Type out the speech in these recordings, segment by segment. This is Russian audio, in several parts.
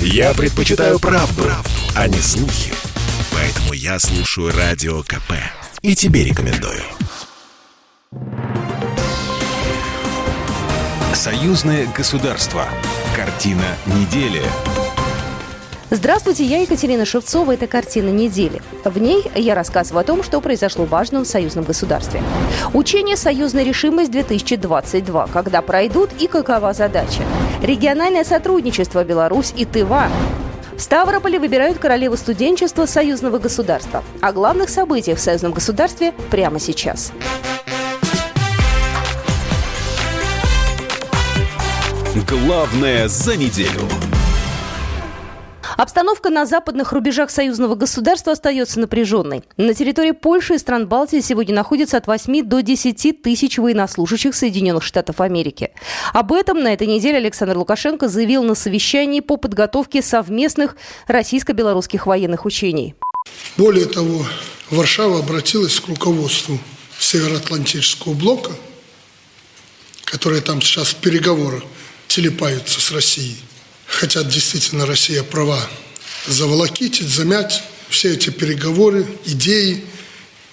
Я предпочитаю правду, правду, а не слухи. Поэтому я слушаю Радио КП. И тебе рекомендую. Союзное государство. Картина недели. Здравствуйте, я Екатерина Шевцова. Это «Картина недели». В ней я рассказываю о том, что произошло важно в союзном государстве. Учение «Союзная решимость-2022». Когда пройдут и какова задача? Региональное сотрудничество Беларусь и Тыва. В Ставрополе выбирают королеву студенчества союзного государства. О главных событиях в союзном государстве прямо сейчас. Главное за неделю. Обстановка на западных рубежах союзного государства остается напряженной. На территории Польши и стран Балтии сегодня находится от 8 до 10 тысяч военнослужащих Соединенных Штатов Америки. Об этом на этой неделе Александр Лукашенко заявил на совещании по подготовке совместных российско-белорусских военных учений. Более того, Варшава обратилась к руководству Североатлантического блока, которые там сейчас в переговорах телепаются с Россией – хотят действительно Россия права заволокитить, замять все эти переговоры, идеи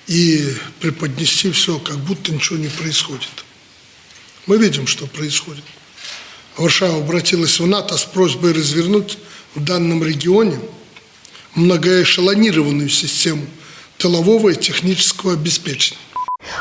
и преподнести все, как будто ничего не происходит. Мы видим, что происходит. Варшава обратилась в НАТО с просьбой развернуть в данном регионе многоэшелонированную систему тылового и технического обеспечения.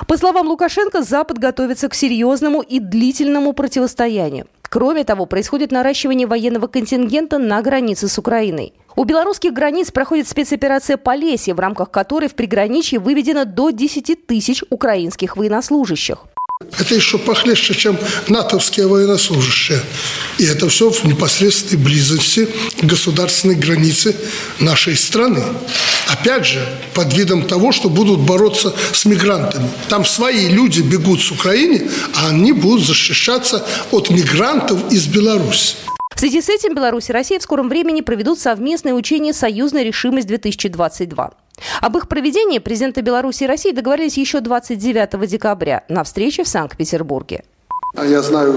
По словам Лукашенко, Запад готовится к серьезному и длительному противостоянию. Кроме того, происходит наращивание военного контингента на границе с Украиной. У белорусских границ проходит спецоперация «Полесье», в рамках которой в приграничье выведено до 10 тысяч украинских военнослужащих. Это еще похлеще, чем натовские военнослужащие. И это все в непосредственной близости государственной границы нашей страны. Опять же, под видом того, что будут бороться с мигрантами. Там свои люди бегут с Украины, а они будут защищаться от мигрантов из Беларуси. Связи с этим Беларусь и Россия в скором времени проведут совместное учение «Союзная решимость-2022». Об их проведении президенты Беларуси и России договорились еще 29 декабря на встрече в Санкт-Петербурге. Я знаю,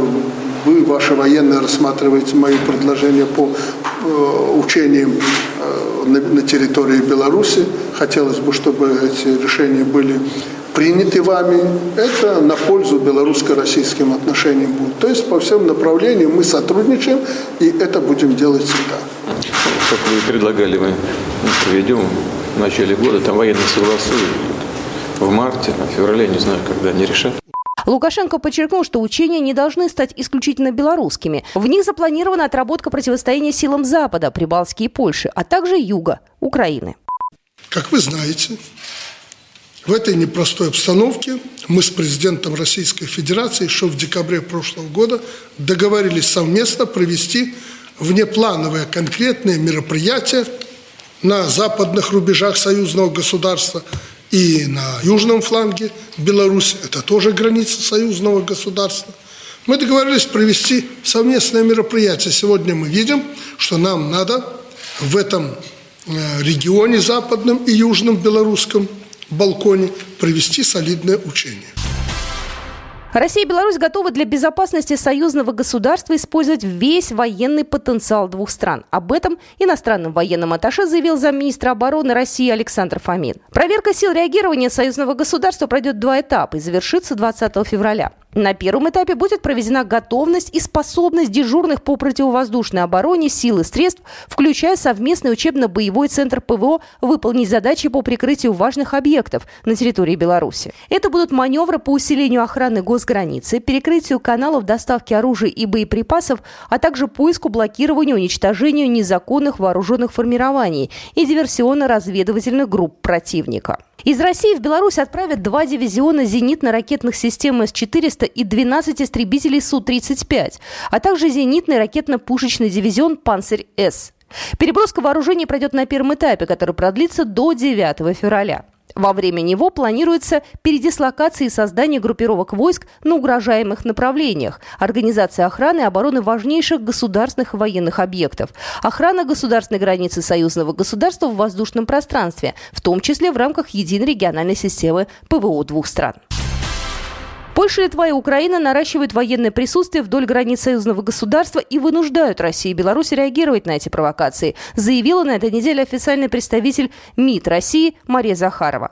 вы, ваши военные, рассматриваете мои предложения по э, учениям э, на территории Беларуси. Хотелось бы, чтобы эти решения были приняты вами. Это на пользу белорусско-российским отношениям будет. То есть по всем направлениям мы сотрудничаем, и это будем делать всегда. Как вы предлагали, мы проведем в начале года, там военные согласуют в марте, а в феврале, не знаю, когда они решат. Лукашенко подчеркнул, что учения не должны стать исключительно белорусскими. В них запланирована отработка противостояния силам Запада, Прибалтики и Польши, а также Юга, Украины. Как вы знаете, в этой непростой обстановке мы с президентом Российской Федерации еще в декабре прошлого года договорились совместно провести внеплановые конкретные мероприятия на западных рубежах союзного государства и на южном фланге Беларуси, это тоже граница союзного государства. Мы договорились провести совместное мероприятие. Сегодня мы видим, что нам надо в этом э, регионе западном и южном белорусском балконе провести солидное учение. Россия и Беларусь готовы для безопасности союзного государства использовать весь военный потенциал двух стран. Об этом иностранным военным атташе заявил замминистра обороны России Александр Фомин. Проверка сил реагирования союзного государства пройдет два этапа и завершится 20 февраля. На первом этапе будет проведена готовность и способность дежурных по противовоздушной обороне сил и средств, включая совместный учебно-боевой центр ПВО, выполнить задачи по прикрытию важных объектов на территории Беларуси. Это будут маневры по усилению охраны госграницы, перекрытию каналов доставки оружия и боеприпасов, а также поиску, блокированию, уничтожению незаконных вооруженных формирований и диверсионно-разведывательных групп противника. Из России в Беларусь отправят два дивизиона зенитно-ракетных систем С-400 и 12 истребителей Су-35, а также зенитный ракетно-пушечный дивизион «Панцирь-С». Переброска вооружений пройдет на первом этапе, который продлится до 9 февраля. Во время него планируется передислокация и создание группировок войск на угрожаемых направлениях, организация охраны и обороны важнейших государственных и военных объектов, охрана государственной границы союзного государства в воздушном пространстве, в том числе в рамках единой региональной системы ПВО двух стран. Польша, Литва и Украина наращивают военное присутствие вдоль границ союзного государства и вынуждают Россию и Беларусь реагировать на эти провокации, заявила на этой неделе официальный представитель МИД России Мария Захарова.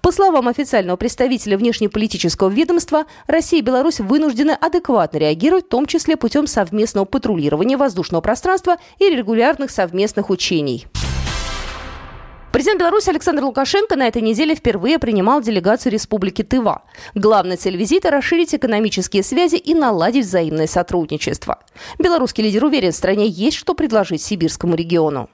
По словам официального представителя внешнеполитического ведомства, Россия и Беларусь вынуждены адекватно реагировать, в том числе путем совместного патрулирования воздушного пространства и регулярных совместных учений. Президент Беларуси Александр Лукашенко на этой неделе впервые принимал делегацию Республики Тыва. Главная цель визита – расширить экономические связи и наладить взаимное сотрудничество. Белорусский лидер уверен, в стране есть что предложить сибирскому региону.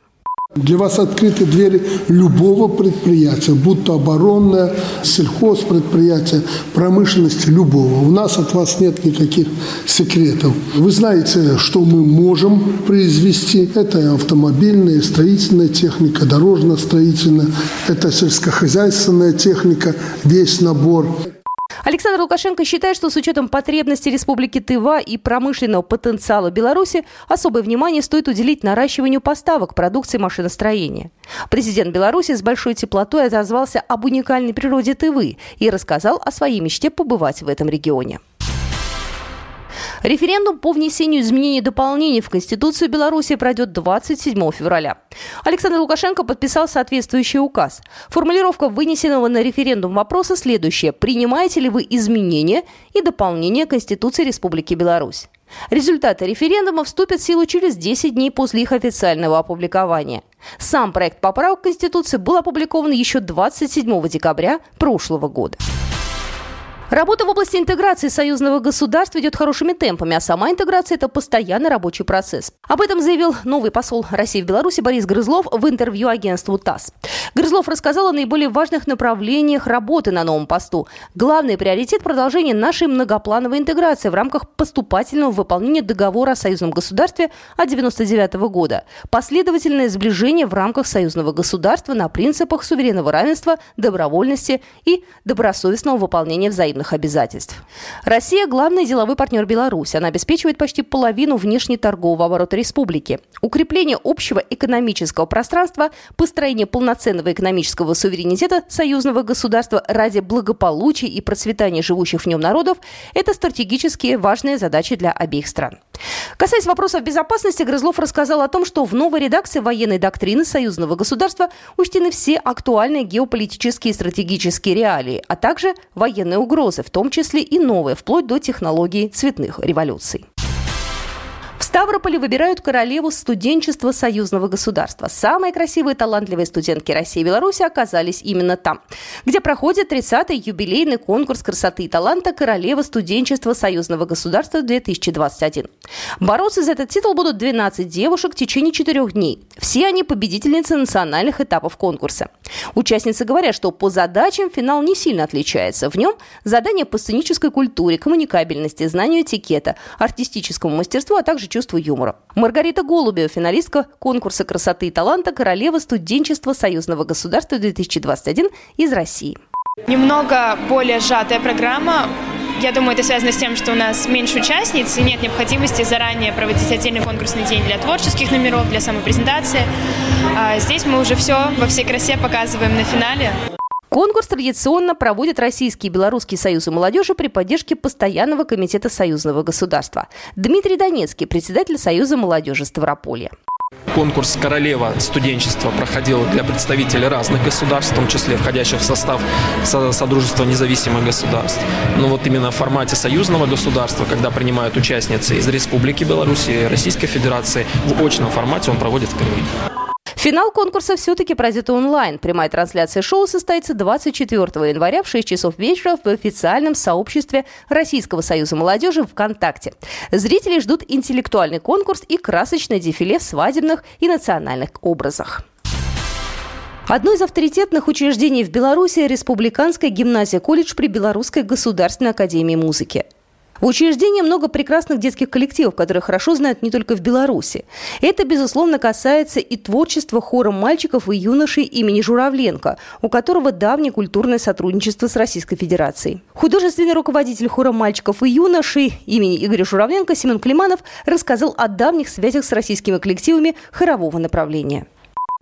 Для вас открыты двери любого предприятия, будь то оборонное, сельхозпредприятие, промышленность любого. У нас от вас нет никаких секретов. Вы знаете, что мы можем произвести. Это автомобильная, строительная техника, дорожно-строительная, это сельскохозяйственная техника, весь набор. Александр Лукашенко считает, что с учетом потребностей Республики Тыва и промышленного потенциала Беларуси особое внимание стоит уделить наращиванию поставок продукции машиностроения. Президент Беларуси с большой теплотой отозвался об уникальной природе Тывы и рассказал о своей мечте побывать в этом регионе. Референдум по внесению изменений и дополнений в Конституцию Беларуси пройдет 27 февраля. Александр Лукашенко подписал соответствующий указ. Формулировка вынесенного на референдум вопроса следующая. Принимаете ли вы изменения и дополнения Конституции Республики Беларусь? Результаты референдума вступят в силу через 10 дней после их официального опубликования. Сам проект поправок Конституции был опубликован еще 27 декабря прошлого года. Работа в области интеграции союзного государства идет хорошими темпами, а сама интеграция – это постоянный рабочий процесс. Об этом заявил новый посол России в Беларуси Борис Грызлов в интервью агентству ТАСС. Грызлов рассказал о наиболее важных направлениях работы на новом посту. Главный приоритет – продолжение нашей многоплановой интеграции в рамках поступательного выполнения договора о союзном государстве от 1999 года. Последовательное сближение в рамках союзного государства на принципах суверенного равенства, добровольности и добросовестного выполнения взаимных международных обязательств. Россия – главный деловой партнер Беларуси. Она обеспечивает почти половину внешнеторгового оборота республики. Укрепление общего экономического пространства, построение полноценного экономического суверенитета союзного государства ради благополучия и процветания живущих в нем народов – это стратегически важные задачи для обеих стран. Касаясь вопросов безопасности, Грызлов рассказал о том, что в новой редакции военной доктрины союзного государства учтены все актуальные геополитические и стратегические реалии, а также военные угрозы, в том числе и новые, вплоть до технологий цветных революций. Ставрополе выбирают королеву студенчества союзного государства. Самые красивые и талантливые студентки России и Беларуси оказались именно там, где проходит 30-й юбилейный конкурс красоты и таланта «Королева студенчества союзного государства 2021». Бороться за этот титул будут 12 девушек в течение четырех дней. Все они победительницы национальных этапов конкурса. Участницы говорят, что по задачам финал не сильно отличается. В нем задания по сценической культуре, коммуникабельности, знанию этикета, артистическому мастерству, а также чувству юмора. Маргарита Голубева, финалистка конкурса красоты и таланта «Королева студенчества союзного государства 2021» из России. Немного более сжатая программа. Я думаю, это связано с тем, что у нас меньше участниц и нет необходимости заранее проводить отдельный конкурсный день для творческих номеров, для самопрезентации. А здесь мы уже все во всей красе показываем на финале. Конкурс традиционно проводит Российский и Белорусский союзы молодежи при поддержке Постоянного комитета союзного государства. Дмитрий Донецкий, председатель Союза молодежи Ставрополья. Конкурс «Королева студенчества» проходил для представителей разных государств, в том числе входящих в состав Содружества независимых государств. Но вот именно в формате союзного государства, когда принимают участницы из Республики Беларусь и Российской Федерации, в очном формате он проводит впервые. Финал конкурса все-таки пройдет онлайн. Прямая трансляция шоу состоится 24 января в 6 часов вечера в официальном сообществе Российского союза молодежи ВКонтакте. Зрители ждут интеллектуальный конкурс и красочное дефиле в свадебных и национальных образах. Одно из авторитетных учреждений в Беларуси – Республиканская гимназия-колледж при Белорусской государственной академии музыки. В учреждении много прекрасных детских коллективов, которые хорошо знают не только в Беларуси. Это, безусловно, касается и творчества хора мальчиков и юношей имени Журавленко, у которого давнее культурное сотрудничество с Российской Федерацией. Художественный руководитель хора мальчиков и юношей имени Игоря Журавленко Семен Климанов рассказал о давних связях с российскими коллективами хорового направления.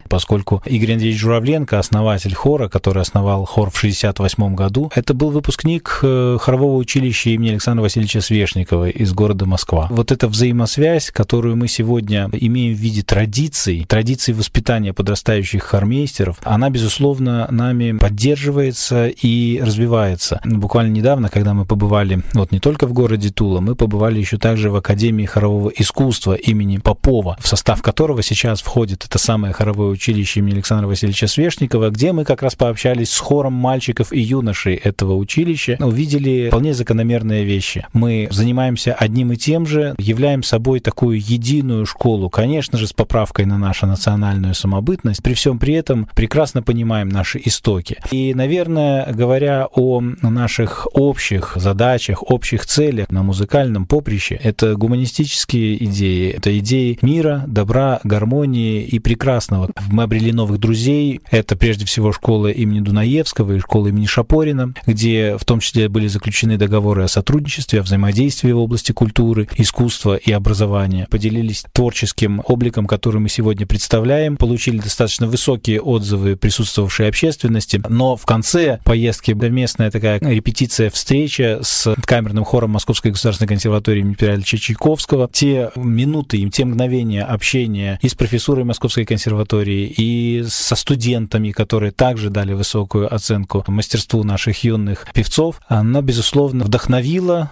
Поскольку Игорь Андреевич Журавленко, основатель хора, который основал хор в 68 году, это был выпускник э, хорового училища имени Александра Васильевича Свешникова из города Москва. Вот эта взаимосвязь, которую мы сегодня имеем в виде традиций, традиций воспитания подрастающих хормейстеров, она, безусловно, нами поддерживается и развивается. Буквально недавно, когда мы побывали вот не только в городе Тула, мы побывали еще также в Академии хорового искусства имени Попова, в состав которого сейчас входит это самое хоровое училище имени Александра Васильевича Свешникова, где мы как раз пообщались с хором мальчиков и юношей этого училища, увидели вполне закономерные вещи. Мы занимаемся одним и тем же, являем собой такую единую школу, конечно же, с поправкой на нашу национальную самобытность, при всем при этом прекрасно понимаем наши истоки. И, наверное, говоря о наших общих задачах, общих целях на музыкальном поприще, это гуманистические идеи, это идеи мира, добра, гармонии и прекрасного. Мы обрели новых друзей. Это прежде всего школа имени Дунаевского и школа имени Шапорина, где в том числе были заключены договоры о сотрудничестве, о взаимодействии в области культуры, искусства и образования. Поделились творческим обликом, который мы сегодня представляем, получили достаточно высокие отзывы присутствовавшей общественности, но в конце поездки совместная такая репетиция, встреча с камерным хором Московской государственной консерватории имени Петра Ильича Чайковского. Те минуты, те мгновения общения и с профессурой Московской консерватории, и со студентами, которые также дали высокую оценку мастерству наших юных певцов, оно, безусловно, вдохновило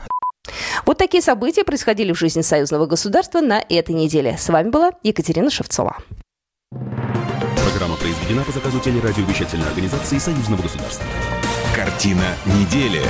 вот такие события происходили в жизни союзного государства на этой неделе. С вами была Екатерина Шевцова. Программа произведена по заказу телерадиовещательной организации Союзного государства. Картина недели.